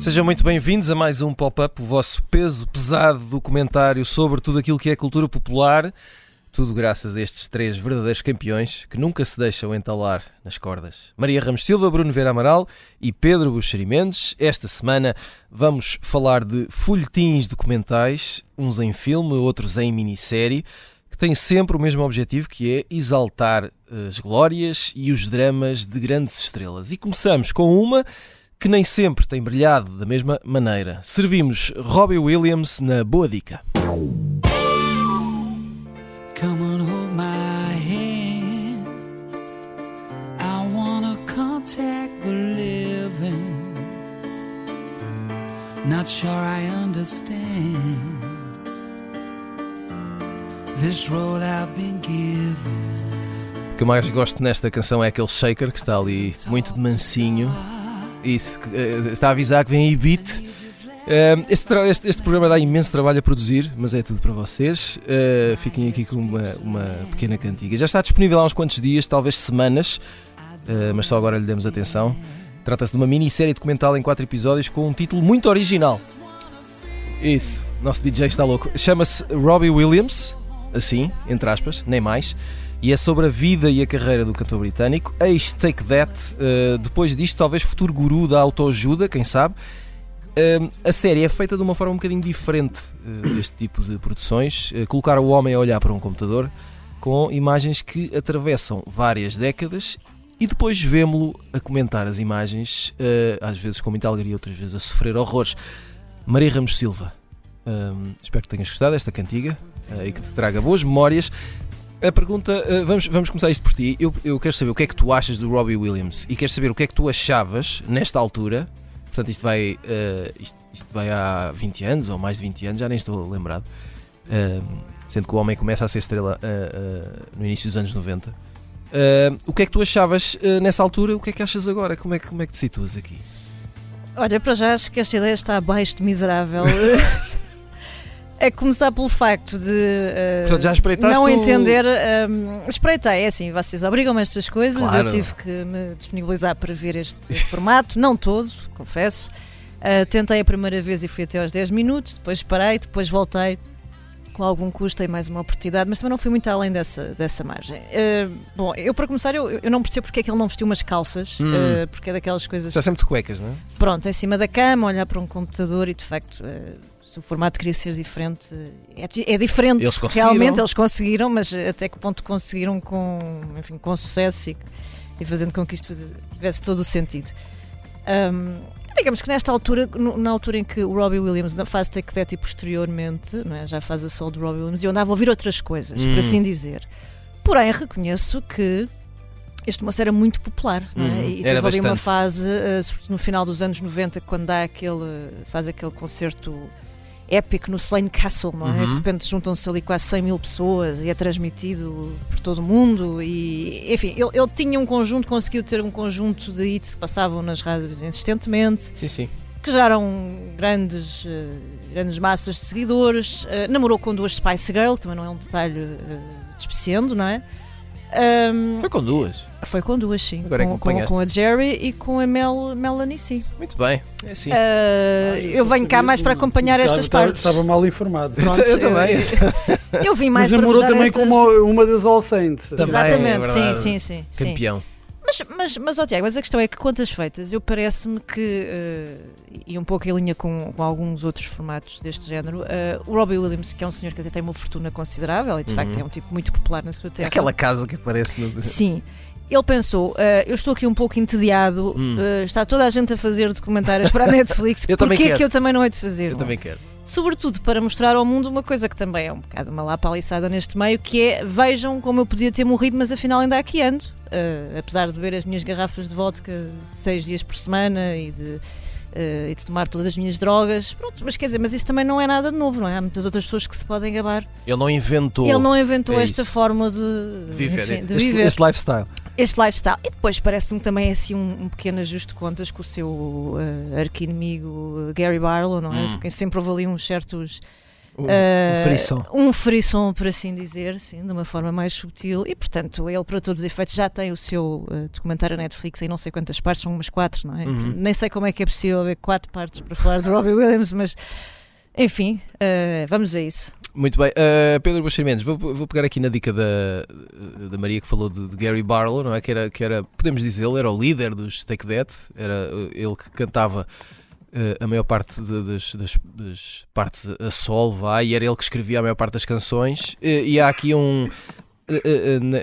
Sejam muito bem-vindos a mais um Pop-Up, o vosso peso pesado documentário sobre tudo aquilo que é cultura popular. Tudo graças a estes três verdadeiros campeões que nunca se deixam entalar nas cordas. Maria Ramos Silva, Bruno Vera Amaral e Pedro Buxeri Mendes. Esta semana vamos falar de folhetins documentais, uns em filme, outros em minissérie, que têm sempre o mesmo objetivo, que é exaltar as glórias e os dramas de grandes estrelas. E começamos com uma que nem sempre tem brilhado da mesma maneira. Servimos Robbie Williams na Boa Dica. Come on, hold my hand. I wanna contact the living. Not sure I understand this road I've been given. O que eu mais gosto nesta canção é aquele shaker que está ali muito de mansinho. Isso, uh, está a avisar que vem aí beat. Uh, este, este, este, programa dá imenso trabalho a produzir, mas é tudo para vocês. Uh, fiquem aqui com uma, uma, pequena cantiga. Já está disponível há uns quantos dias, talvez semanas, uh, mas só agora lhe demos atenção. Trata-se de uma minissérie documental em quatro episódios com um título muito original. Isso, nosso DJ está louco. Chama-se Robbie Williams, assim, entre aspas, nem mais e é sobre a vida e a carreira do cantor britânico. Ex-Take That, uh, depois disto, talvez futuro guru da autoajuda, quem sabe. Uh, a série é feita de uma forma um bocadinho diferente uh, deste tipo de produções. colocar o homem a olhar para um computador com imagens que atravessam várias décadas e depois vemo-lo a comentar as imagens, às vezes com muita alegria, outras vezes a sofrer horrores. Maria Ramos Silva, espero que tenhas gostado desta cantiga e que te traga boas memórias. A pergunta, vamos, vamos começar isto por ti. Eu, eu quero saber o que é que tu achas do Robbie Williams e quero saber o que é que tu achavas nesta altura. Portanto, isto vai, uh, isto, isto, vai há 20 anos ou mais de 20 anos, já nem estou lembrado. Uh, sendo que o homem começa a ser estrela no início dos anos 90. o que é que tu achavas nessa altura? O que é que achas agora? Como é, como é que te situas aqui? Olha, para já acho que esta ideia está abaixo de miserável. É começar pelo facto de uh, não entender. Um, espreitei, é assim, vocês obrigam-me a estas coisas. Claro. Eu tive que me disponibilizar para ver este formato, não todo, confesso. Uh, tentei a primeira vez e fui até aos 10 minutos, depois parei, depois voltei com algum custo e mais uma oportunidade, mas também não fui muito além dessa, dessa margem. Uh, bom, eu para começar, eu, eu não percebo porque é que ele não vestiu umas calças, hum. uh, porque é daquelas coisas. Está sempre de cuecas, não é? Pronto, em cima da cama, olhar para um computador e de facto. Se o formato queria ser diferente, é, é diferente. Eles Realmente eles conseguiram, mas até que ponto conseguiram com, enfim, com sucesso e, e fazendo com que isto tivesse todo o sentido. Um, digamos que nesta altura, na altura em que o Robbie Williams faz Take That e posteriormente, não é, já faz a sol do Robbie Williams, eu andava a ouvir outras coisas, hum. por assim dizer. Porém, reconheço que este moço era muito popular, não é? Uhum. E teve ali uma fase, uh, no final dos anos 90, quando dá aquele, faz aquele concerto épico no Slane Castle, não é? Uhum. De repente juntam-se ali quase 100 mil pessoas e é transmitido por todo o mundo. E, enfim, ele, ele tinha um conjunto, conseguiu ter um conjunto de hits que passavam nas rádios insistentemente. Sim, sim. Que geraram grandes, uh, grandes massas de seguidores. Uh, namorou com duas Spice Girl, que também não é um detalhe uh, despreciando, não é? Um, foi com duas. Foi com duas, sim. Agora com, é com, com, a Jerry e com a Mel, Melanie, sim. Muito bem, é assim. Uh, ah, eu venho cá mais para acompanhar estas partes. Estava mal informado. Pronto, eu, eu, também. Eu vim mais Mas para namorou também estas... com uma, uma das All Saints. Também, Exatamente, é sim, sim, sim. Campeão. Sim. Mas, mas, mas oh, Tiago, mas a questão é que contas feitas, eu parece-me que, uh, e um pouco em linha com, com alguns outros formatos deste género, uh, o Robbie Williams, que é um senhor que até tem uma fortuna considerável e de uhum. facto é um tipo muito popular na sua terra. Aquela casa que aparece no. Sim. Ele pensou, uh, eu estou aqui um pouco entediado, hum. está toda a gente a fazer documentários para a Netflix, porquê é que eu também não hei de fazer? Eu também quero sobretudo para mostrar ao mundo uma coisa que também é um bocado uma lapaliçada neste meio, que é vejam como eu podia ter morrido, mas afinal ainda aqui ando. Uh, apesar de beber as minhas garrafas de vodka seis dias por semana e de, uh, e de tomar todas as minhas drogas, pronto, mas quer dizer, mas isso também não é nada de novo, não é? Há muitas outras pessoas que se podem gabar. Ele não inventou. Ele não inventou é esta isso. forma de, viver, enfim, de este, viver. Este lifestyle. Este lifestyle. E depois parece-me também assim um, um, pequeno ajuste de contas com o seu uh, arqui-inimigo Gary Barlow, não é? Hum. Quem sempre houve ali uns certos um, uh, frisson. Um frisson, por assim dizer, sim, de uma forma mais subtil. E, portanto, ele, para todos os efeitos, já tem o seu uh, documentário Netflix em não sei quantas partes, são umas quatro, não é? Uhum. Nem sei como é que é possível haver quatro partes para falar de Robbie Williams, mas, enfim, uh, vamos a isso. Muito bem. Uh, Pedro Buxerimentos, vou, vou pegar aqui na dica da, da Maria que falou de, de, Gary Barlow, não é? Que era, que era, podemos dizer, ele era o líder dos Take That, era ele que cantava uh, a maior parte de, das, das, das, partes a sol, vai, e era ele que escrevia a maior parte das canções. Uh, e há aqui um.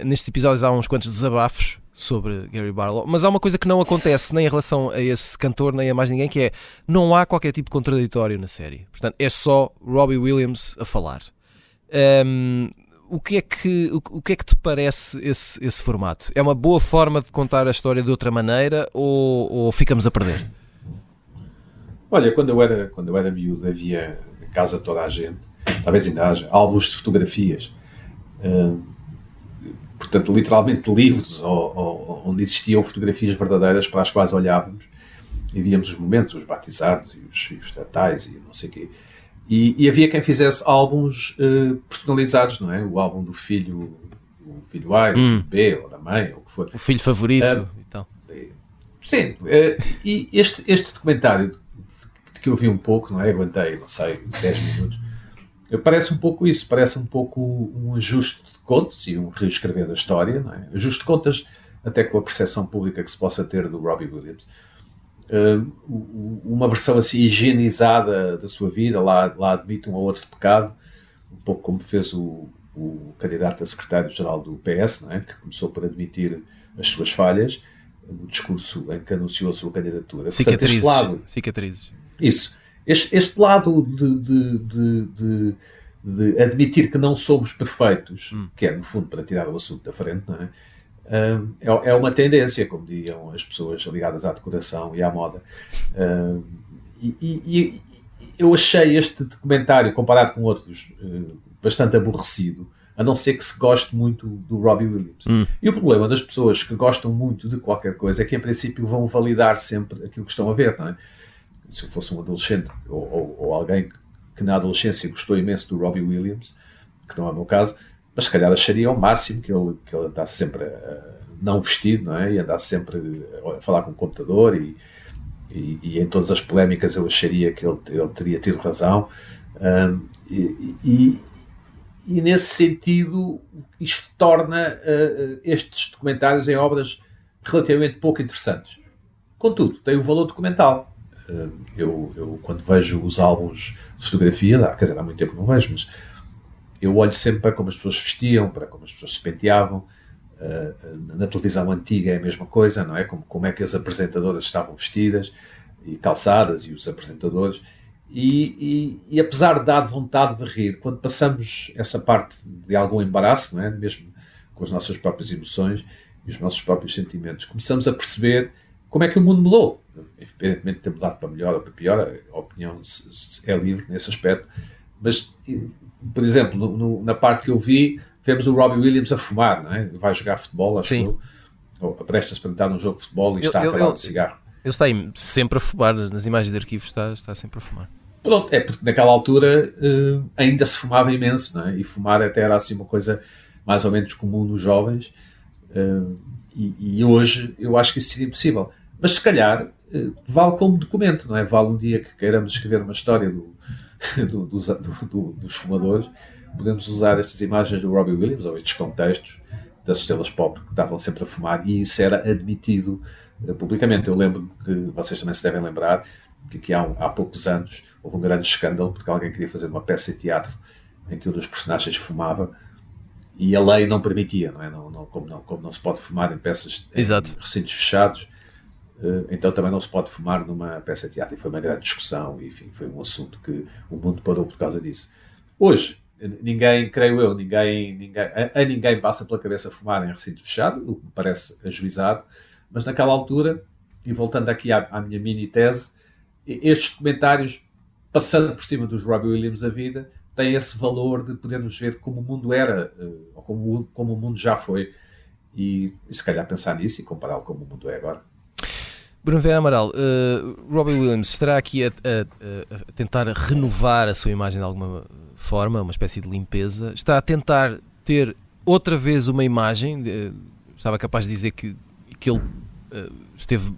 Nestes episódios há uns quantos desabafos sobre Gary Barlow, mas há uma coisa que não acontece nem em relação a esse cantor, nem a mais ninguém, que é não há qualquer tipo de contraditório na série. Portanto, é só Robbie Williams a falar. Um, o que é que o, o, que é que te parece esse, esse formato? É uma boa forma de contar a história de outra maneira ou, ou ficamos a perder? Olha, quando eu era, quando eu era miúdo havia casa toda a gente, talvez ainda haja, álbuns de fotografias. Uh, portanto, literalmente livros ou, ou, onde existiam fotografias verdadeiras para as quais olhávamos e víamos os momentos, os batizados e os, e os natais e não sei o quê. E, e, havia quem fizesse álbuns uh, personalizados, não é? O álbum do filho, o filho A, hum. do B, ou da mãe, ou o que for. O filho favorito uh, e tal. Sim, uh, e este, este documentário que eu vi um pouco, não é? Aguentei, não sei, 10 minutos. Parece um pouco isso, parece um pouco um ajuste e um reescrever da história, não é? Ajuste de contas até com a percepção pública que se possa ter do Robbie Williams. Uh, uma versão assim higienizada da sua vida, lá, lá admite um ou outro pecado, um pouco como fez o, o candidato a secretário-geral do PS, é? que começou por admitir as suas falhas no discurso em que anunciou a sua candidatura. Cicatrizes. Portanto, lado, Cicatrizes. Isso. Este, este lado de, de, de, de, admitir que não somos perfeitos, hum. que é, no fundo, para tirar o assunto da frente, não é? é, é uma tendência, como diziam as pessoas ligadas à decoração e à moda. e, e, eu achei este documentário, comparado com outros, uh, bastante aborrecido, a não ser que se goste muito do Robbie Williams. Hum. E o problema das pessoas que gostam muito de qualquer coisa é que, em princípio, vão validar sempre aquilo que estão a ver, não é? se eu fosse um adolescente ou, ou, ou, alguém que na adolescência gostou imenso do Robbie Williams, que não é o meu caso, mas se calhar acharia ao máximo que ele, que ele andasse sempre não vestido, não é? E andasse sempre a falar com o computador e, e, e, em todas as polémicas eu acharia que ele, ele teria tido razão. Um, e, e, e, nesse sentido, isto torna uh, estes documentários em obras relativamente pouco interessantes. Contudo, tem o valor documental. Eh, eu, eu, quando vejo os álbuns de fotografia, quer dizer, há muito tempo não vejo, mas eu olho sempre para como as pessoas vestiam, para como as pessoas se penteavam. Eh, na televisão antiga é a mesma coisa, não é? Como, como é que as apresentadoras estavam vestidas e calçadas e os apresentadores. E, e, e, apesar de dar vontade de rir, quando passamos essa parte de algum embaraço, não é? mesmo com as nossas próprias emoções e os nossos próprios sentimentos, começamos a perceber como é que o mundo mudou. Evidentemente ter mudado para melhor ou para pior, a opinião é livre nesse aspecto, mas, por exemplo, no, no, na parte que eu vi, vemos o Robbie Williams a fumar, não é? vai jogar futebol, acho Sim. que ou prestes para entrar num jogo de futebol e eu, está eu, a acabar o cigarro. Ele está aí sempre a fumar, nas imagens de arquivo está, está sempre a fumar. Pronto, é porque naquela altura uh, ainda se fumava imenso, não é? e fumar até era assim uma coisa mais ou menos comum nos jovens, uh, e, e, hoje eu acho que isso seria impossível. Mas se calhar vale como documento, não é? Vale um dia que queiramos escrever uma história do, do, dos, do, dos fumadores, podemos usar estas imagens do Robbie Williams ou estes contextos das estrelas pop que estavam sempre a fumar e isso era admitido uh, publicamente. Eu lembro que vocês também se devem lembrar que há, um, há poucos anos houve um grande escândalo porque alguém queria fazer uma peça de teatro em que um dos personagens fumava e a lei não permitia, não é? Não, não, como, não, como não se pode fumar em peças Exato. em recintos fechados, eh, então também não se pode fumar numa peça de teatro. E foi uma grande discussão, enfim, foi um assunto que o mundo parou por causa disso. Hoje, ninguém, creio eu, ninguém, ninguém, a, a ninguém passa pela cabeça fumar em recinto fechado, o que me parece ajuizado, mas naquela altura, e voltando aqui à, à minha mini tese, estes comentários, passando por cima dos Robbie Williams da vida, têm esse valor de podermos ver como o mundo era, eh, ou como, como o mundo já foi, e, e se calhar pensar nisso e compará-lo como o mundo é agora. Bruno Vera Amaral, uh, Robbie Williams estará aqui a, a, a, tentar renovar a sua imagem de alguma forma, uma espécie de limpeza. Está a tentar ter outra vez uma imagem. Estava capaz de dizer que, que ele uh, esteve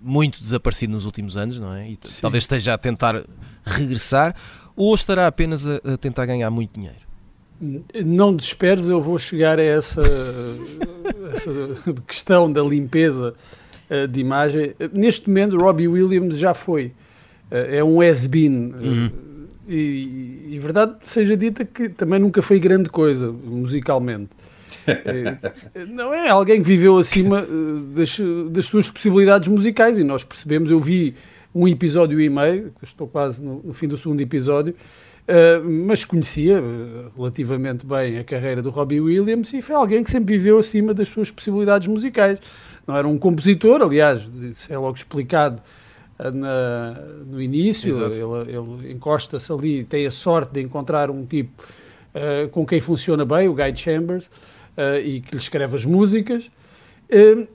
muito desaparecido nos últimos anos, não é? E Sim. talvez esteja a tentar regressar, ou estará apenas a, a tentar ganhar muito dinheiro? Não desesperes, eu vou chegar a essa, essa questão da limpeza de imagem. Neste momento, Robbie Williams já foi. Uh, é um has-been. Uhum. Uh, e, e, verdade seja dita que também nunca foi grande coisa musicalmente. não é alguém que viveu acima das, das suas possibilidades musicais e nós percebemos. Eu vi um episódio e meio, estou quase no, no fim do segundo episódio, Uh, mas conhecia uh, relativamente bem a carreira do Robbie Williams e foi alguém que sempre viveu acima das suas possibilidades musicais. Não era um compositor, aliás, isso é logo explicado uh, na, no início. Ele, ele encosta-se ali, tem a sorte de encontrar um tipo com quem funciona bem, o Guy Chambers, e que lhe escreve as músicas.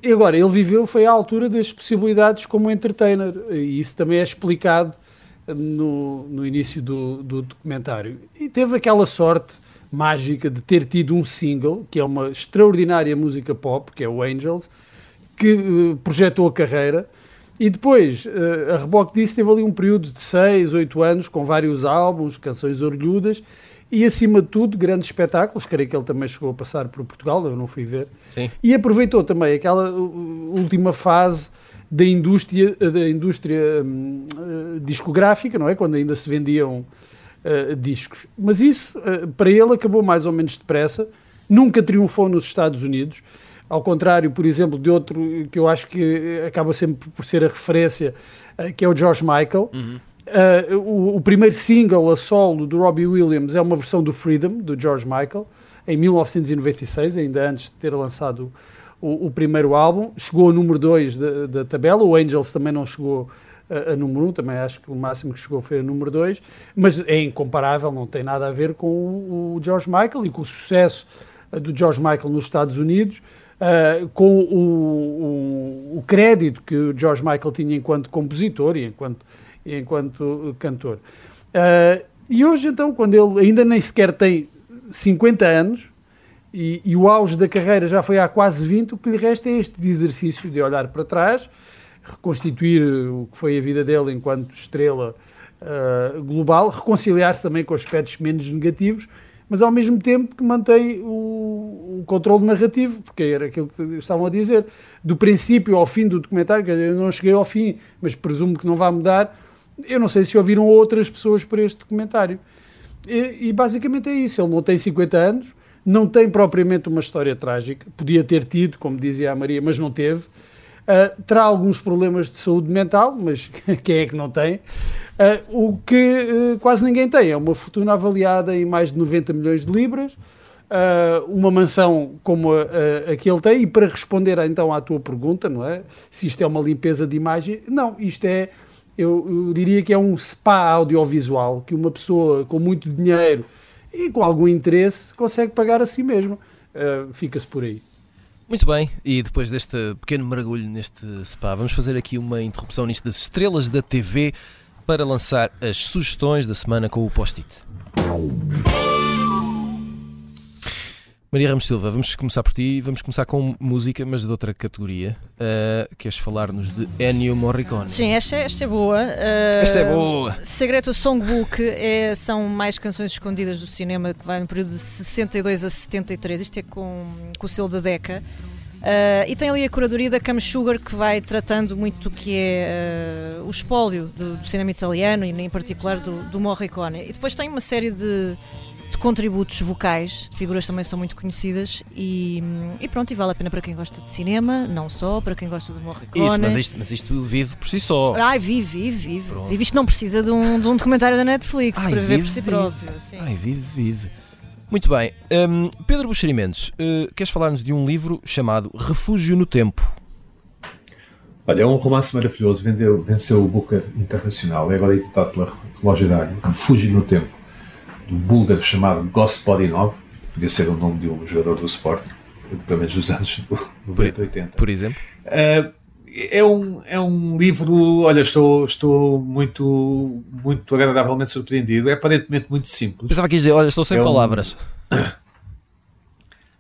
e agora, ele viveu, foi à altura das possibilidades como entertainer, e isso também é explicado no, no início do, do documentário. E teve aquela sorte mágica de ter tido um single, que é uma extraordinária música pop, que é o Angels, que uh, projetou a carreira. E depois, uh, a reboque disso, teve ali um período de 6, 8 anos, com vários álbuns, canções orgulhudas, e acima de tudo, grandes espetáculos. Creio que ele também chegou a passar por Portugal, eu não fui ver. Sim. E aproveitou também aquela última fase da indústria, da indústria hum, uh, discográfica, não é? Quando ainda se vendiam uh, discos. Mas isso, uh, para ele, acabou mais ou menos depressa. Nunca triunfou nos Estados Unidos. Ao contrário, por exemplo, de outro que eu acho que acaba sempre por ser a referência, que é o George Michael. Uhum. O, o, primeiro single a solo do Robbie Williams é uma versão do Freedom, do George Michael, em 1996, ainda antes de ter lançado o, o primeiro álbum, chegou ao número 2 da, da, tabela, o Angels também não chegou a, a número 1, um, também acho que o máximo que chegou foi a número 2, mas é incomparável, não tem nada a ver com o, o George Michael e com o sucesso uh, do George Michael nos Estados Unidos, uh, com o, o, crédito que o George Michael tinha enquanto compositor e enquanto, enquanto cantor. Uh, e hoje, então, quando ele ainda nem sequer tem 50 anos, e, e, o auge da carreira já foi há quase 20, o que lhe resta é este exercício de olhar para trás, reconstituir o que foi a vida dele enquanto estrela uh, global, reconciliar-se também com aspectos menos negativos, mas ao mesmo tempo que mantém o, o controle narrativo, porque era aquilo que estavam a dizer, do princípio ao fim do documentário, dizer, eu não cheguei ao fim, mas presumo que não vai mudar, eu não sei se ouviram outras pessoas para este documentário. E, e basicamente é isso, ele não tem 50 anos, não tem propriamente uma história trágica, podia ter tido, como dizia a Maria, mas não teve. Uh, terá alguns problemas de saúde mental, mas quem é que não tem? Uh, o que uh, quase ninguém tem é uma fortuna avaliada em mais de 90 milhões de libras, uma mansão como a, a, a, que ele tem, e para responder então à tua pergunta, não é? Se isto é uma limpeza de imagem, não, isto é, eu, eu diria que é um spa audiovisual que uma pessoa com muito dinheiro e com algum interesse consegue pagar a si mesmo. Uh, Fica-se por aí. Muito bem, e depois deste pequeno mergulho neste spa, vamos fazer aqui uma interrupção nisto das estrelas da TV para lançar as sugestões da semana com o post-it. Maria Ramos Silva, vamos começar por ti. Vamos começar com música, mas de outra categoria. Uh, queres falar-nos de Ennio Morricone? Sim, esta, esta é boa. Uh, esta é boa. Segredo Songbook é, são mais canções escondidas do cinema que vai no período de 62 a 73. Isto é com, com o selo da Deca. Uh, e tem ali a curadoria da Cam Sugar que vai tratando muito do que é uh, o espólio do, do, cinema italiano e em particular do, do Morricone. E depois tem uma série de de contributos vocais, de figuras também são muito conhecidas e, e, pronto, e vale a pena para quem gosta de cinema, não só, para quem gosta de Morricone. Isso, mas isto, mas isto vive por si só. Ai, vive, vive, vive. Vive isto não precisa de um, de um documentário da Netflix Ai, para vive, ver por si vive. próprio. Sim. Ai, vive, vive. Muito bem. Um, Pedro Buxerimentos, uh, queres falar-nos de um livro chamado Refúgio no Tempo? Olha, é um romance maravilhoso, vendeu, venceu o Booker Internacional, é agora editado pela Relógio Dário, Refúgio no Tempo do búlgaro chamado Gospodinov, podia ser o nome de um jogador do Sporting, pelo menos dos anos 90, 80. Por exemplo? Uh, é um, é um livro, olha, estou, estou muito, muito agradavelmente surpreendido. É aparentemente muito simples. Pensava que ia dizer, olha, estou sem é palavras. Um...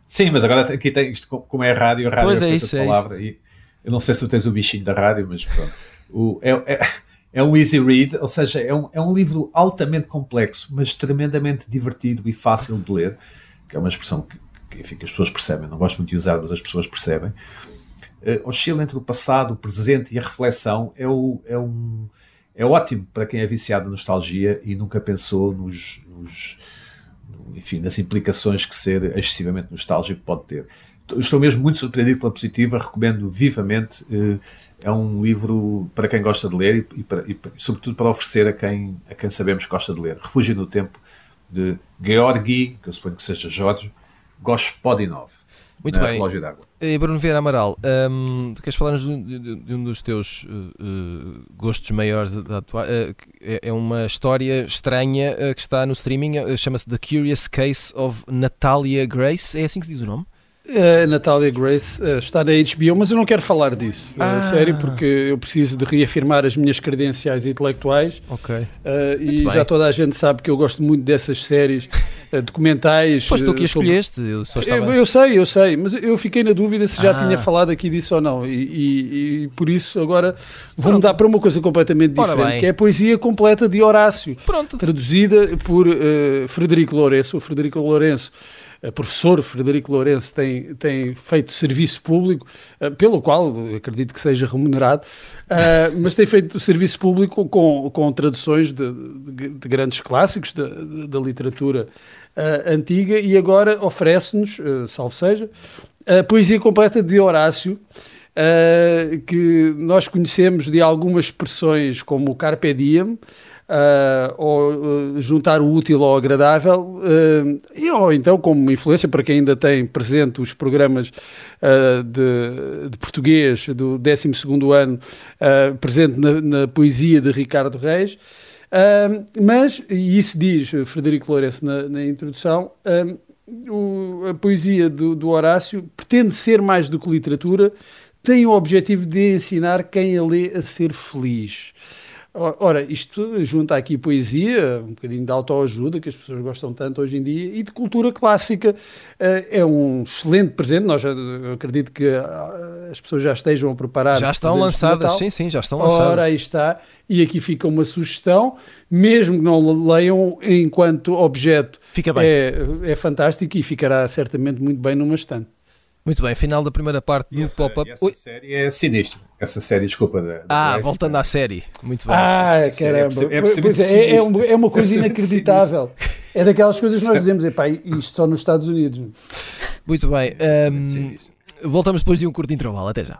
Sim, mas agora aqui tem isto, como é rádio, a rádio pois é, é isso, de palavra. É isso. E eu não sei se tu tens o bichinho da rádio, mas pronto. O, é, é, é, um easy read, ou seja, é um, é um livro altamente complexo, mas tremendamente divertido e fácil de ler, que é uma expressão que, que, enfim, que as pessoas percebem. Não gosto muito de usar, mas as pessoas percebem uh, oscila entre o passado, o presente e a reflexão, é, o, é, um, é ótimo para quem é viciado em nostalgia e nunca pensou nos, nos enfim, implicações que ser excessivamente nostálgico pode ter. Estou mesmo muito surpreendido pela positiva, recomendo vivamente. Uh, é um livro para quem gosta de ler e, para, e, sobretudo para oferecer a quem, a quem sabemos que gosta de ler. Refúgio no Tempo, de Georgi, que eu suponho que seja Jorge, Gospodinov. Muito bem. Relógio d'água. E Bruno Vieira Amaral, um, tu queres falar de, de, de, um dos teus uh, gostos maiores da uh, é, é, uma história estranha uh, que está no streaming, chama-se The Curious Case of Natalia Grace, é assim que se diz o nome? A Natália Grace uh, está na HBO, mas eu não quero falar disso, ah. uh, sério, porque eu preciso de reafirmar as minhas credenciais intelectuais. Ok. Uh, e já toda a gente sabe que eu gosto muito dessas séries documentais. Foste tu que escolheste, sobre... eu só estava... eu, eu, sei, eu sei, mas eu fiquei na dúvida se já ah. tinha falado aqui disso ou não. E, e, e por isso agora vou Pronto. mudar para uma coisa completamente diferente, que é a poesia completa de Horácio. Pronto. Traduzida por Frederico Lourenço. O Frederico Lourenço professor Frederico Lourenço tem, tem feito serviço público, uh, pelo qual acredito que seja remunerado, uh, mas tem feito serviço público com, com traduções de, de, de grandes clássicos da, da literatura uh, antiga e agora oferece-nos, salvo seja, a poesia completa de Horácio. Uh, que nós conhecemos de algumas expressões como o Carpe Diem, uh, ou uh, juntar o útil ao agradável, uh, e, ou então como influência para quem ainda tem presente os programas de, de, português do 12 ano, presente na, na, poesia de Ricardo Reis. mas, e isso diz Frederico Lourenço na, na introdução, o, a poesia do, do Horácio pretende ser mais do que literatura, tem o objetivo de ensinar quem a lê a ser feliz. Ora, isto junta aqui poesia, um bocadinho de autoajuda, que as pessoas gostam tanto hoje em dia, e de cultura clássica. Eh, é um excelente presente. Nós acredito que ah, as pessoas já estejam a preparar. Já estão lançadas, sim, sim, já estão lançadas. Ora, aí está. E aqui fica uma sugestão, mesmo que não leiam enquanto objeto. Fica bem. É, é fantástico e ficará certamente muito bem numa estante. Muito bem, final da primeira parte do pop-up. Essa Oi. série é sinistra. Essa série, desculpa. Da, da ah, voltando à série. Muito bem. Ah, caramba. É, pois é, é, é, é, uma coisa inacreditável. É daquelas coisas que nós dizemos, epá, isto só nos Estados Unidos. Muito bem. Um, voltamos depois de um curto intervalo. Até já.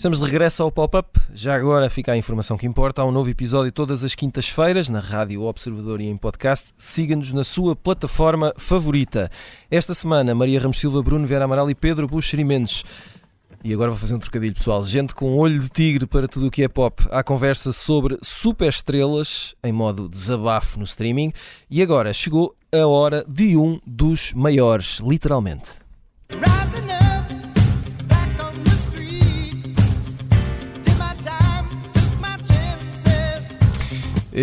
Estamos de regresso ao pop-up. Já agora fica a informação que importa. Há um novo episódio todas as quintas-feiras na Rádio Observador e em podcast. Siga-nos na sua plataforma favorita. Esta semana, Maria Ramos Silva, Bruno Vera Amaral e Pedro Buxeri Mendes. E agora vou fazer um trocadilho, pessoal. Gente com olho de tigre para tudo o que é pop. Há conversa sobre superestrelas em modo desabafo no streaming. E agora chegou a hora de um dos maiores, literalmente. Rising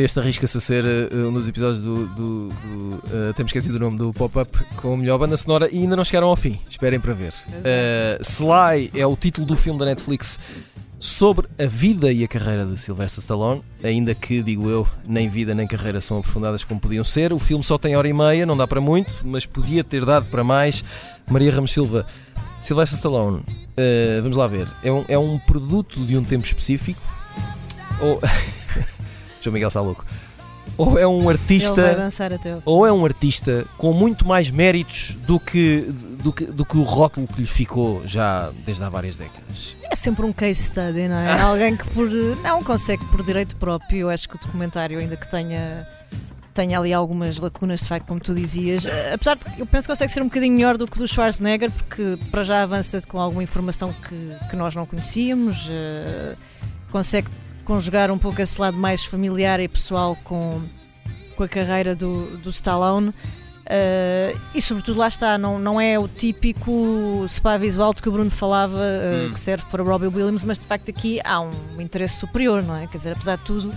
Este arrisca-se a ser uh, um dos episódios do. do, do uh, temos esquecido o nome do pop-up com a melhor banda sonora e ainda não chegaram ao fim. Esperem para ver. Uh, Sly é o título do filme da Netflix sobre a vida e a carreira de Sylvester Stallone, ainda que, digo eu, nem vida nem carreira são aprofundadas como podiam ser. O filme só tem hora e meia, não dá para muito, mas podia ter dado para mais. Maria Ramos Silva, Sylvester Stallone, uh, vamos lá ver, é um, é um produto de um tempo específico? Ou. Miguel está louco ou é um artista ou é um artista com muito mais méritos do que, do que do que o rótulo que lhe ficou já desde há várias décadas. É sempre um case study, não é? Alguém que por não consegue por direito próprio, eu acho que o documentário ainda que tenha tenha ali algumas lacunas, de facto, como tu dizias. Eh, apesar de eu penso que consegue ser um bocadinho melhor do que do Schwarzenegger, porque para já avança com alguma informação que, que nós não conhecíamos, uh, consegue conjugar um pouco esse lado mais familiar e pessoal com, com a carreira do, do Stallone. Uh, e sobretudo lá está, não, não é o típico spa visual de que o Bruno falava, uh, hum. que serve para Robbie Williams, mas de facto aqui há um interesse superior, não é? Quer dizer, apesar de tudo,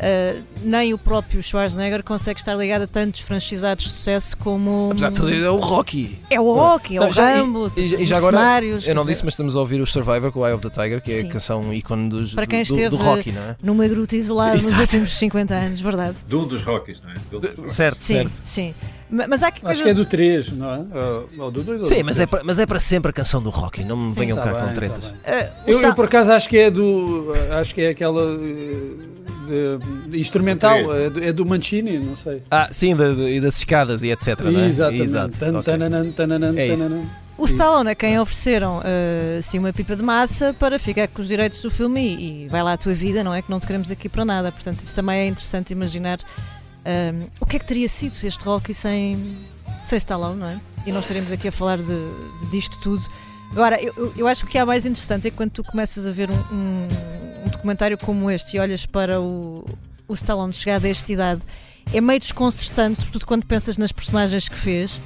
Uh, nem o próprio Schwarzenegger consegue estar ligado a tantos franchisados de sucesso como. Apesar de tudo, é o Rocky. É o Rocky, é o Rambo, e, e, e já agora, cenários. Eu não disse, mas estamos a ouvir o Survivor com o Eye of the Tiger, que é Sim. a canção ícone dos, Para quem do, esteve do, do Rocky, não é? numa gruta isolada nos últimos 50 anos, verdade. De um dos Rockies, não é? De, certo, sim, certo. Sim. Mas há Acho coisas... que é do 3, não é? Ou do 2 Sim, mas é, para, mas é para sempre a canção do Rocky, não me venham cá bem, com tretas. Tá uh, eu, eu, por acaso acho que é do. Acho que é aquela. Uh, de, instrumental, é do, é do, Mancini, não sei. Ah, sim, e das escadas e etc. Não é? Exatamente. Exato. Tan, okay. tananan, tananan, é o Stallone é quem ofereceram uh, assim, uma pipa de massa para ficar com os direitos do filme e, e, vai lá a tua vida, não é? Que não te queremos aqui para nada. Portanto, isso também é interessante imaginar um, o que é que teria sido este Rocky sem, sem Stallone, não é? E nós estaremos aqui a falar de, disto tudo. Agora, eu, eu acho que o que há mais interessante é quando tu começas a ver um documentário como este e olhas para o, o Stallone chegado a esta idade, é meio desconcertante, sobretudo quando pensas nas personagens que fez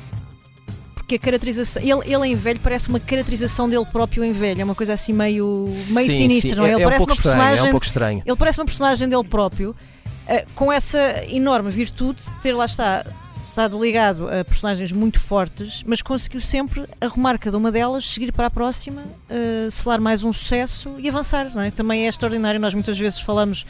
porque a caracterização. Ele, ele em velho parece uma caracterização dele próprio em velho. É uma coisa assim meio, meio sim, sinistra, sim. não é? Ele é, parece um uma personagem. Estranho, é um pouco estranho. Ele parece uma personagem dele próprio, uh, com essa enorme virtude de ter lá está. Estado ligado a personagens muito fortes, mas conseguiu sempre arrumar cada uma delas, seguir para a próxima, uh, selar mais um sucesso e avançar. É? Também é extraordinário. Nós muitas vezes falamos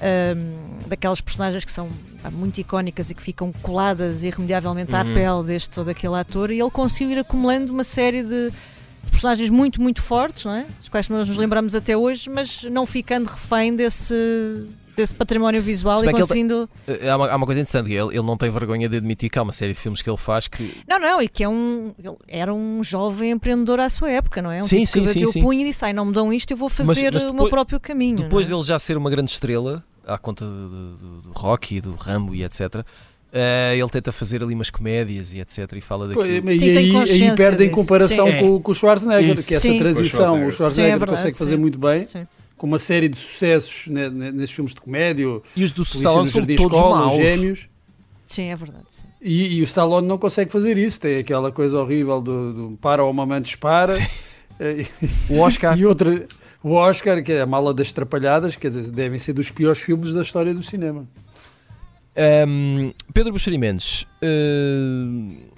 um, daquelas personagens que são muito icónicas e que ficam coladas irremediavelmente uhum. à pele deste ou daquele ator, e ele conseguiu ir acumulando uma série de, de personagens muito, muito fortes, não é? dos quais nós nos lembramos até hoje, mas não ficando refém desse desse património visual e conseguindo. Ele, há, uma, há uma coisa interessante, ele, ele não tem vergonha de admitir que há uma série de filmes que ele faz que. Não, não, e que é um. Ele era um jovem empreendedor à sua época, não é? Um sim, tipo sim, que bateu sim, o punho e disse: ai, não me dão isto, eu vou fazer mas, mas depois, o meu próprio caminho. Depois é? dele já ser uma grande estrela, à conta do, do, do Rocky, do Rambo e etc. Uh, ele tenta fazer ali umas comédias e etc. e fala daquilo. e Sim, aí, aí perde em comparação com, com, o Schwarzenegger, Isso. que essa Sim. transição o Schwarzenegger, o Schwarzenegger Sim, é verdade, consegue fazer muito bem. Sim com uma série de sucessos né, nesses filmes de comédia. E os do Stallone são todos escola, maus. Gêmeos. Sim, é verdade. Sim. E, e, o Stallone não consegue fazer isso. Tem aquela coisa horrível do, do para ou mamãe dispara. o Oscar. e outra, o Oscar, que é a mala das trapalhadas, quer dizer, devem ser dos piores filmes da história do cinema. Um, Pedro Buxeri Mendes. Uh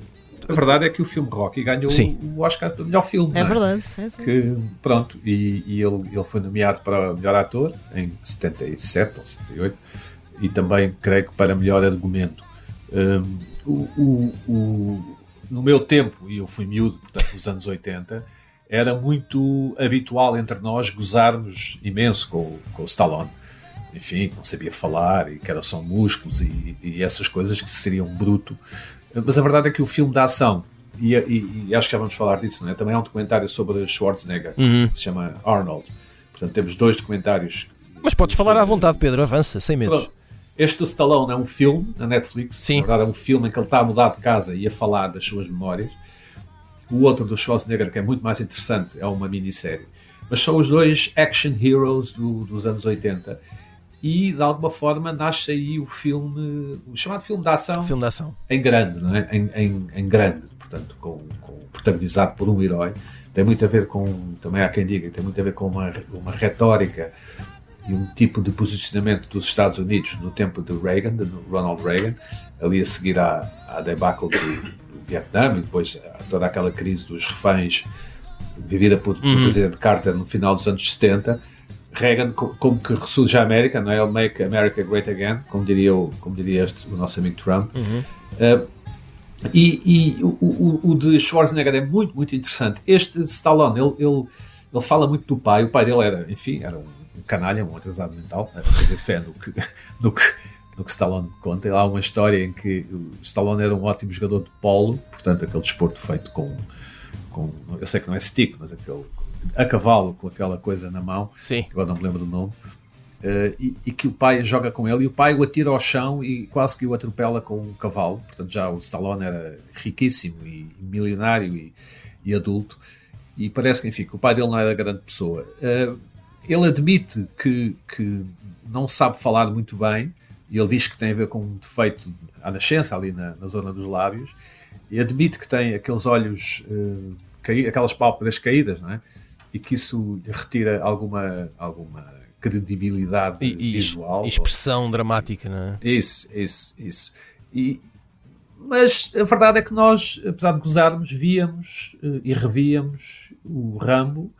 a verdade é que o filme Rocky ganhou sim. o Oscar do melhor filme. É, é? verdade, sim, sim. Que, pronto, e, e, ele, ele foi nomeado para melhor ator em 77 ou 78 e também, creio que, para melhor argumento. Um, o, o, o, no meu tempo, e eu fui miúdo, portanto, nos anos 80, era muito habitual entre nós gozarmos imenso com, com o Stallone. Enfim, que não sabia falar e que era só músculos e, e essas coisas que seriam bruto mas a verdade é que o filme da ação, e, e, e, acho que já vamos falar disso, não é? também há um documentário sobre Schwarzenegger, uhum. que se chama Arnold. Portanto, temos dois documentários. Mas podes falar à vontade, Pedro, avança, sem medo. Este Stallone é um filme na Netflix. Sim. Na verdade, é um filme em que ele está a mudar de casa e a falar das suas memórias. O outro do Schwarzenegger, que é muito mais interessante, é uma minissérie. Mas são os dois action heroes do, dos anos 80 e de alguma forma nasce aí o filme, o chamado filme de ação, filme de ação. em grande, não é? em, em, em grande, portanto, com, com, protagonizado por um herói. Tem muito a ver com, também há quem diga, tem muito a ver com uma, uma retórica e um tipo de posicionamento dos Estados Unidos no tempo de Reagan, de Ronald Reagan, ali a seguir à, à debacle do, do Vietnã e depois toda aquela crise dos reféns vivida por, uhum. pelo presidente Carter no final dos anos 70, Reagan como que ressurge a América, não é? Ele make America great again, como diria o, como diria este, o nosso amigo Trump. Uhum. Uh, e, e o, o, o, de Schwarzenegger é muito, muito interessante. Este Stallone, ele, ele, ele fala muito do pai. O pai dele era, enfim, era um, um canalha, um atrasado mental, a fazer fé no que, no que, no que Stallone conta. E lá há uma história em que Stallone era um ótimo jogador de polo, portanto, aquele desporto feito com, com eu sei que não é stick, mas aquele a cavalo com aquela coisa na mão, Sim. agora não me lembro do nome, uh, e, e, que o pai joga com ele e o pai o atira ao chão e quase que o atropela com um cavalo. Portanto, já o Stallone era riquíssimo e, milionário e, e, adulto, e parece que, enfim, que o pai dele não era grande pessoa. Uh, ele admite que, que não sabe falar muito bem, e ele diz que tem a ver com um defeito à nascença, ali na, na zona dos lábios, e admite que tem aqueles olhos, uh, caí, aquelas pálpebras caídas, não é? E que isso retira alguma, alguma credibilidade e, visual. E expressão ou... dramática, não é? Isso, isso, isso. E, mas a verdade é que nós, apesar de gozarmos, víamos uh, e revíamos o Rambo,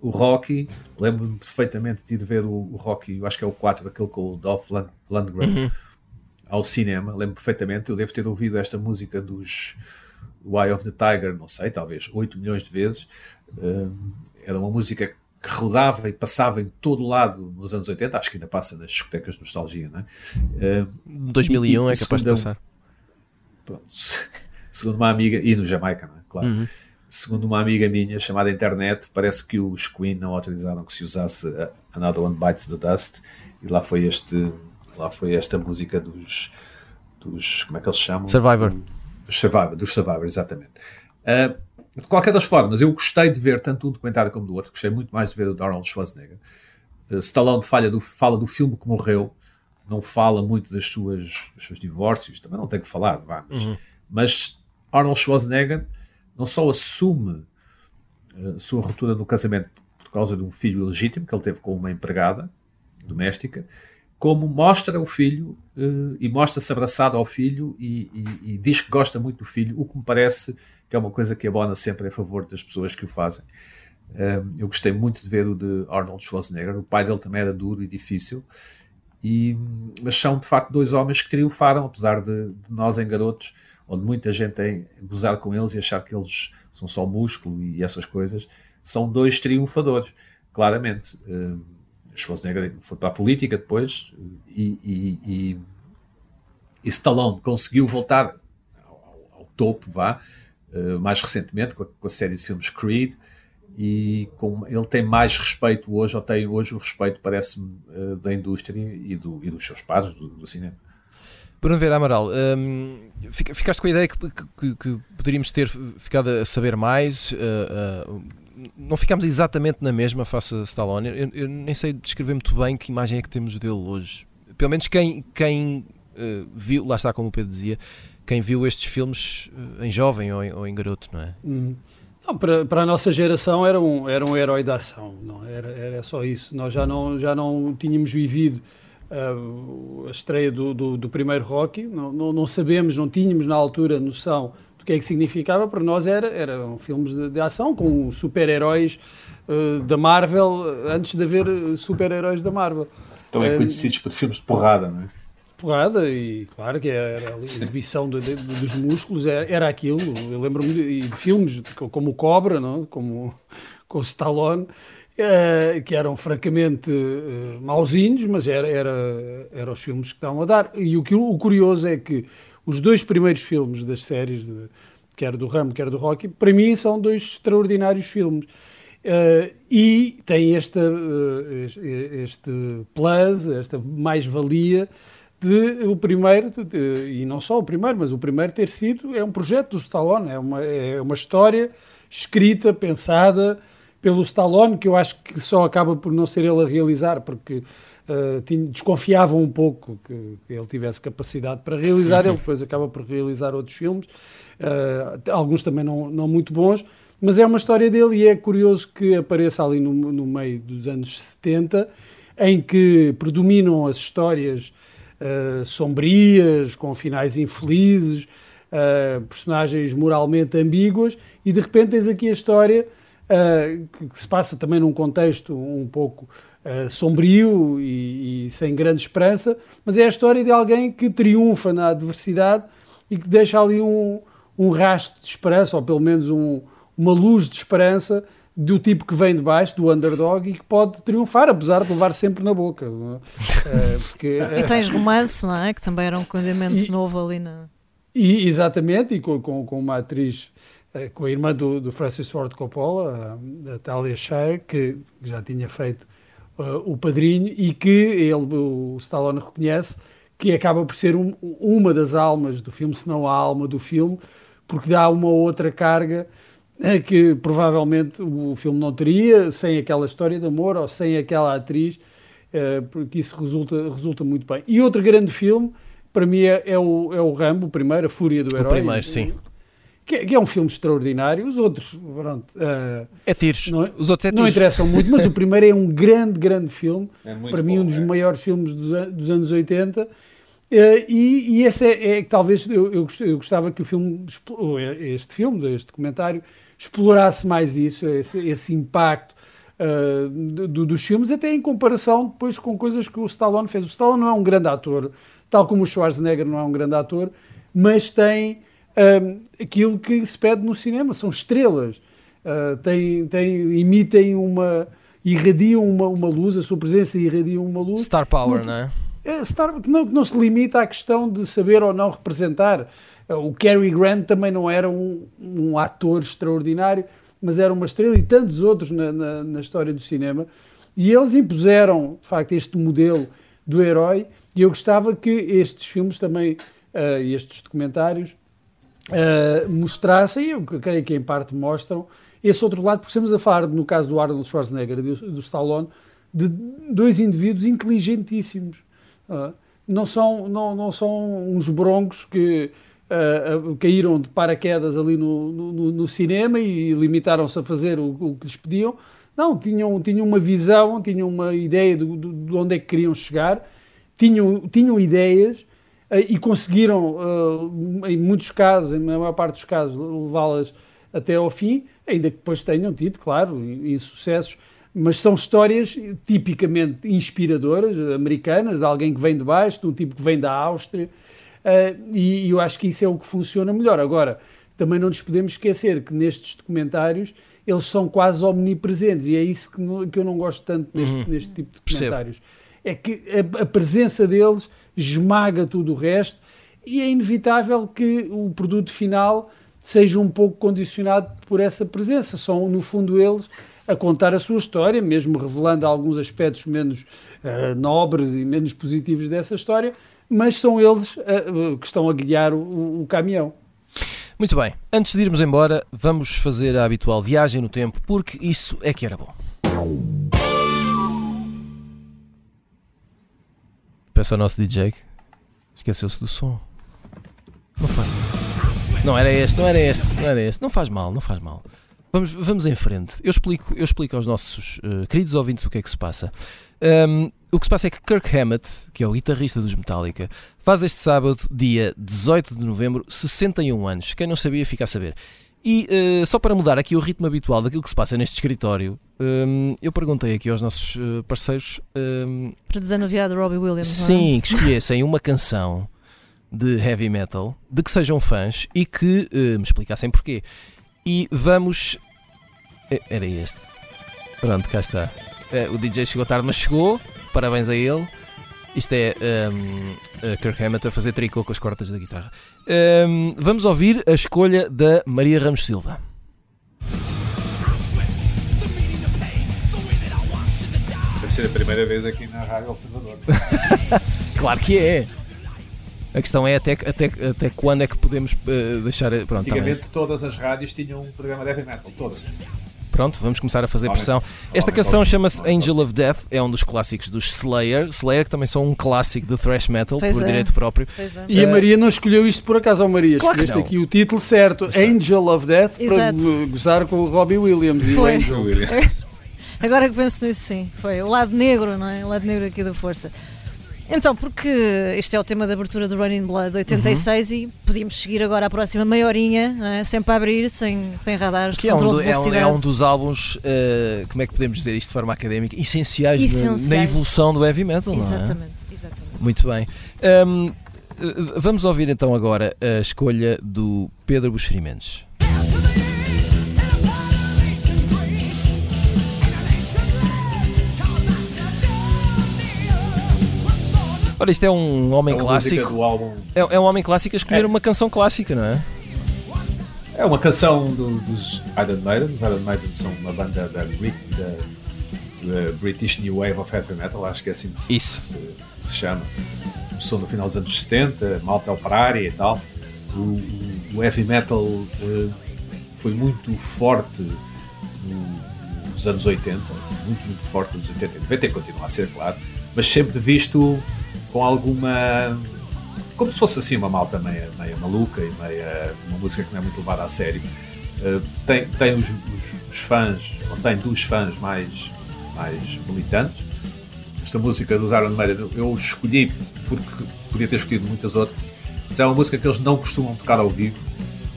o Rocky. Lembro-me perfeitamente de ir ver o, o, Rocky, eu acho que é o 4, aquele com o Dolph Lund Lundgren, uhum. ao cinema. Lembro perfeitamente. Eu devo ter ouvido esta música dos Eye of the Tiger, não sei, talvez 8 milhões de vezes. Uh, era uma música que rodava e passava em todo lado nos anos 80, acho que ainda passa nas discotecas de nostalgia, não é? Uh, 2001 e, é capaz de passar. Pronto, segundo uma amiga, e no Jamaica, não é? Claro. Uhum. Segundo uma amiga minha chamada internet, parece que os Queen não autorizaram que se usasse Another One Bites the Dust e lá foi este lá foi esta música dos dos como é que eles chamam? Survivor. Dos Survivor, dos Survivor, exatamente. Uh, de qualquer das formas, eu gostei de ver tanto um documentário como do outro, gostei muito mais de ver o de Arnold Schwarzenegger. Uh, Stallone falha do, fala do filme que morreu, não fala muito das suas, dos seus divórcios, também não tem que falar, vamos. Uhum. Mas Arnold Schwarzenegger não só assume uh, a sua ruptura no casamento por causa de um filho ilegítimo que ele teve com uma empregada doméstica, como mostra o filho uh, e mostra-se abraçado ao filho e, e, e, diz que gosta muito do filho, o que me parece que é uma coisa que abona sempre a favor das pessoas que o fazem. Eu gostei muito de ver o de Arnold Schwarzenegger. O pai dele também era duro e difícil, e, mas são de facto dois homens que triunfaram, apesar de, de nós em garotos, onde muita gente tem gozar com eles e achar que eles são só músculo e essas coisas. São dois triunfadores, claramente. Schwarzenegger foi para a política depois e, e, e, e Stallone conseguiu voltar ao, ao topo, vá, mais recentemente com a, com a, série de filmes Creed e com, ele tem mais respeito hoje, ou tem hoje o respeito, parece-me, uh, da indústria e, do, e dos seus pais, do, do cinema. Bruno Vera Amaral, um, ficaste com a ideia que, que, que, poderíamos ter ficado a saber mais, uh, uh, não ficámos exatamente na mesma face a Stallone, eu, eu, nem sei descrever muito bem que imagem é que temos dele hoje. Pelo menos quem, quem viu, lá está como o Pedro dizia, quem viu estes filmes eh, em jovem ou em, ou em garoto, não é? Hum. Não, para, para a nossa geração era um, era um herói da ação, não era, era só isso. Nós já não, já não tínhamos vivido uh, a estreia do, do, do, primeiro Rocky, não, não, não, sabemos, não tínhamos na altura noção do que é que significava. Para nós era, eram filmes de, de ação com super-heróis uh, da Marvel antes de haver super-heróis da Marvel. Também conhecidos por filmes de porrada, não é? Porrada e claro que era a exibição de, de, dos músculos era, era aquilo. Eu lembro-me de, de, filmes como o Cobra, não? como com o Stallone, eh, que eram francamente eh, mauzinhos, mas era, era, era os filmes que estavam a dar. E o, que, o curioso é que os dois primeiros filmes das séries, de, quer do Ramo, quer do Rocky, para mim são dois extraordinários filmes. Uh, e tem esta, uh, este plus, esta mais-valia de o primeiro, de, e não só o primeiro, mas o primeiro ter sido, é um projeto do Stallone, é uma, é uma história escrita, pensada pelo Stallone, que eu acho que só acaba por não ser ele a realizar, porque uh, tinha, desconfiavam um pouco que, que, ele tivesse capacidade para realizar, ele depois acaba por realizar outros filmes, uh, alguns também não, não muito bons, mas é uma história dele e é curioso que apareça ali no, no meio dos anos 70 em que predominam as histórias uh, sombrias, com finais infelizes, uh, personagens moralmente ambíguas, e de repente tens aqui a história uh, que se passa também num contexto um pouco sombrio e, e, sem grande esperança, mas é a história de alguém que triunfa na adversidade e que deixa ali um, um rastro de esperança, ou pelo menos um, uma luz de esperança do tipo que vem de baixo, do underdog, e que pode triunfar, apesar de levar sempre na boca. É? Porque, e tens romance, não é? Que também era um condimento e, novo ali na. E, exatamente, e com, com, com uma atriz, eh, com a irmã do, do Francis Ford Coppola, a, a Talia Shire, que já tinha feito uh, o padrinho e que ele, o Stallone reconhece que acaba por ser um, uma das almas do filme, se não a alma do filme, porque dá uma outra carga que provavelmente o filme não teria sem aquela história de amor ou sem aquela atriz, eh, porque isso resulta, resulta muito bem. E outro grande filme, para mim, é, é, o, é o Rambo, o primeiro, A Fúria do Herói. O primeiro, sim. Que, que, é um filme extraordinário. Os outros, pronto. Uh, é tiros. Não, Os outros é tiros. Não interessam muito, mas o primeiro é um grande, grande filme. É para mim, bom, um dos é. maiores filmes dos, dos anos 80. Uh, eh, e, e, esse é, é talvez eu, eu, gostava que o filme, este filme, este documentário, explorasse mais isso, esse, esse impacto uh, do, dos filmes, até em comparação depois com coisas que o Stallone fez. O Stallone não é um grande ator, tal como o Schwarzenegger não é um grande ator, mas tem uh, aquilo que se pede no cinema, são estrelas. Uh, tem, tem, imitem uma, irradiam uma, uma luz, a sua presença irradia uma luz. Star Power, não é? é Star, que, não, que não se limita à questão de saber ou não representar. O Cary Grant também não era um, um ator extraordinário, mas era uma estrela e tantos outros na, na, na, história do cinema. E eles impuseram, de facto, este modelo do herói. E eu gostava que estes filmes também, uh, estes documentários, uh, mostrassem, eu creio que em parte mostram, esse outro lado, porque estamos a falar, no caso do Arnold Schwarzenegger e do, do Stallone, de dois indivíduos inteligentíssimos. Uh, não, são, não, não são uns broncos que uh, caíram de paraquedas ali no, no, no cinema e limitaram-se a fazer o, o, que lhes pediam. Não, tinham, tinham uma visão, tinham uma ideia de, de, de onde é que queriam chegar, tinham, tinham ideias uh, e conseguiram, uh, em muitos casos, na maior parte dos casos, levá-las até ao fim, ainda que depois tenham tido, claro, insucessos, mas são histórias tipicamente inspiradoras, americanas, de alguém que vem de baixo, de um tipo que vem da Áustria, uh, e, e, eu acho que isso é o que funciona melhor. Agora, também não nos podemos esquecer que nestes documentários eles são quase omnipresentes e é isso que, que eu não gosto tanto neste, uhum. neste tipo de documentários. Percebo. É que a, a presença deles esmaga tudo o resto e é inevitável que o produto final seja um pouco condicionado por essa presença. São, no fundo, eles a contar a sua história, mesmo revelando alguns aspectos menos uh, nobres e menos positivos dessa história, mas são eles uh, que estão a guiar o, o caminhão. Muito bem, antes de irmos embora, vamos fazer a habitual viagem no tempo, porque isso é que era bom. Peço ao nosso DJ esqueceu-se do som. Não faz. Não era este, não era este, não era este. Não faz mal, não faz mal. Vamos, vamos em frente. Eu explico, eu explico aos nossos uh, queridos ouvintes o que é que se passa. Um, o que se passa é que Kirk Hammett, que é o guitarrista dos Metallica, faz este sábado, dia 18 de novembro, 61 anos. Quem não sabia, fica a saber. E uh, só para mudar aqui o ritmo habitual daquilo que se passa neste escritório, um, eu perguntei aqui aos nossos uh, parceiros. Um, para desanuviar de Robbie Williams. É? Sim, é? que escolhessem uma canção de heavy metal, de que sejam fãs e que uh, me explicassem porquê. E vamos. Era este. Pronto, cá está. O DJ chegou tarde, mas chegou. Parabéns a ele. Isto é um, Kirk Hammett a fazer tricô com as cordas da guitarra. Um, vamos ouvir a escolha da Maria Ramos Silva. Deve ser a primeira vez aqui na Rádio Observador. claro que é. A questão é até, até, até quando é que podemos uh, deixar. Pronto, tá Antigamente todas as rádios tinham um programa de heavy metal, todas. Pronto, vamos começar a fazer pressão. Esta canção chama-se Angel of Death, é um dos clássicos dos Slayer. Slayer que também são um clássico de thrash metal, pois por é. direito próprio. É. E a Maria não escolheu isto por acaso, Maria. Claro Escolheste aqui o título certo, Angel of Death, Exato. para gozar com o Robbie Williams Foi. e o Angel. Williams. Agora que penso nisso, sim. Foi o lado negro, não é? O lado negro aqui da força. Então, porque este é o tema da abertura do Running Blood 86 uhum. e podíamos seguir agora a próxima meia horinha, é? sempre a abrir, sem, sem radares, que é um, do, é, um, é um, dos álbuns, uh, como é que podemos dizer isto de forma académica, essenciais, essenciais. Na, na, evolução do heavy metal, exatamente, não é? Exatamente. Muito bem. Um, eh, vamos ouvir então agora a escolha do Pedro Buxeri Olha, isto é um homem é clássico. É, é, um homem clássico a escolher é. uma canção clássica, não é? É uma canção do, dos Iron Maiden. Os Iron Maiden são uma banda da, da, British New Wave of Heavy Metal, acho que é assim que se, se, se chama. Começou no final dos anos 70, malta operária e tal. O, o, o heavy metal uh, foi muito forte nos anos 80, muito, muito forte nos 80 e 90 e continua a ser, claro, mas sempre visto com alguma. como se fosse assim uma malta meia, meia maluca e meia. uma música que não é muito levada a sério. Uh, tem tem os, os, os, fãs, ou tem dos fãs mais, mais militantes. Esta música do Iron Maiden eu escolhi porque podia ter escolhido muitas outras, mas é uma música que eles não costumam tocar ao vivo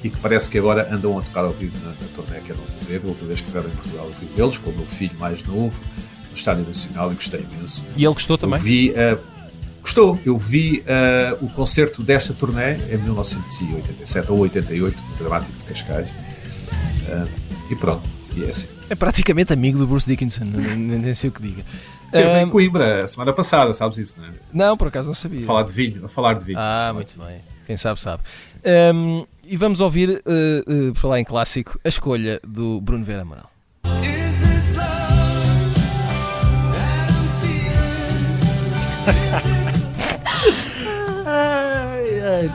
e que parece que agora andam a tocar ao vivo na, na turnê que andam a fazer. A última vez que estiveram em Portugal, eu fui deles, com o meu filho mais novo, no Estádio Nacional, e gostei imenso. E ele gostou também? Eu vi. Uh, Gostou. Eu vi uh, o concerto desta turnê em 1987 ou 88, no Dramático de Cascais. Uh, e pronto, e é assim. É praticamente amigo do Bruce Dickinson, nem, nem sei o que diga. Teve um, em Coimbra, a semana passada, sabes isso, não é? Não, por acaso não sabia. A falar de vinho, a falar de vinho. Ah, muito bem. Quem sabe, sabe. Um, e vamos ouvir, uh, uh, por falar em clássico, a escolha do Bruno Vera Moral.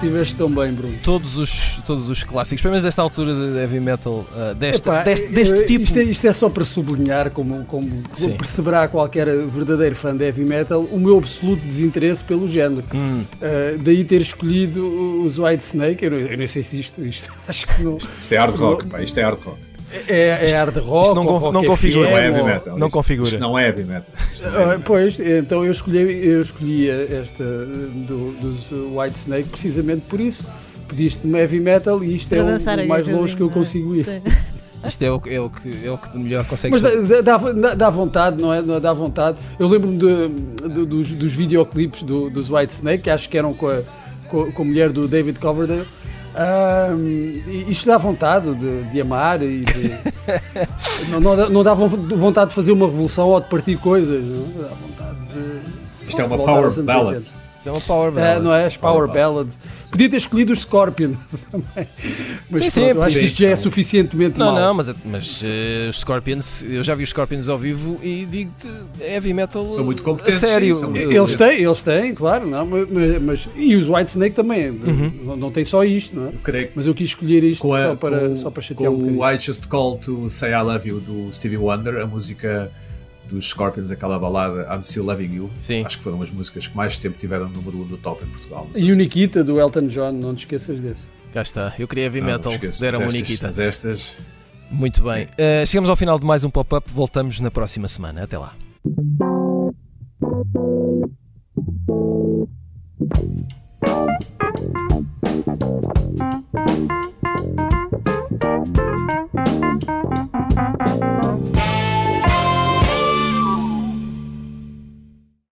Tiveste tão bem, Bruno. Todos os, todos os clássicos, pelo menos desta altura de heavy metal, uh, desta, Epá, deste, deste eu, tipo. Isto é, isto é, só para sublinhar, como, como perceberá qualquer verdadeiro fã de heavy metal, o meu absoluto desinteresse pelo género. Hum. Uh, daí ter escolhido os White Snake. Eu não, eu não sei se isto, isto acho que não. Isto é hard rock, pá, isto é hard rock. É, é hard rock, não, ou não configura. Não é heavy metal. Não configura. Isto não é heavy metal. É pois, então eu escolhi, eu escolhi esta do, dos White Snake precisamente por isso. Pediste-me heavy metal e isto é o, o mais longe que eu consigo ir. Isto é o, é, o que, é o que melhor consegue Mas. Dá, dá, dá vontade, não é? Dá vontade. Eu lembro-me de, de, dos, dos videoclipes do, dos White Snake, que acho que eram com a, com, com a mulher do David Coverdale isto dá vontade de, de amar e de, não, não, dá, não, dá, vontade de fazer uma revolução ou de partir coisas, não? dá vontade de. Isto é uma power ballad. Isto é uma power ballad. É, não é? As power, power ballads. Podia ter escolhido os Scorpions também. Mas sim, pronto, sim, eu acho que isto já é suficientemente Não, mal. não, mas, mas uh, os Scorpions, eu já vi os Scorpions ao vivo e digo-te, é heavy metal são muito competentes. sério. Sim, eles têm, eles têm, claro, não, mas, mas e os White Snake também, uhum. não, não tem só isto, não é? Eu creio mas eu quis escolher isto a, só, para, com, só para chatear um bocadinho. o I Just Call to Say I Love You do Stevie Wonder, a música dos Scorpions, aquela balada I'm Still Loving You. Sim. Acho que foram as músicas que mais tempo tiveram número 1 um do top em Portugal. E o Nikita do Elton John, não te esqueças desse. Cá está, eu queria ver metal, esqueço, deram o Nikita. estas. Muito bem, uh, chegamos ao final de mais um pop-up, voltamos na próxima semana. Até lá. Thank you.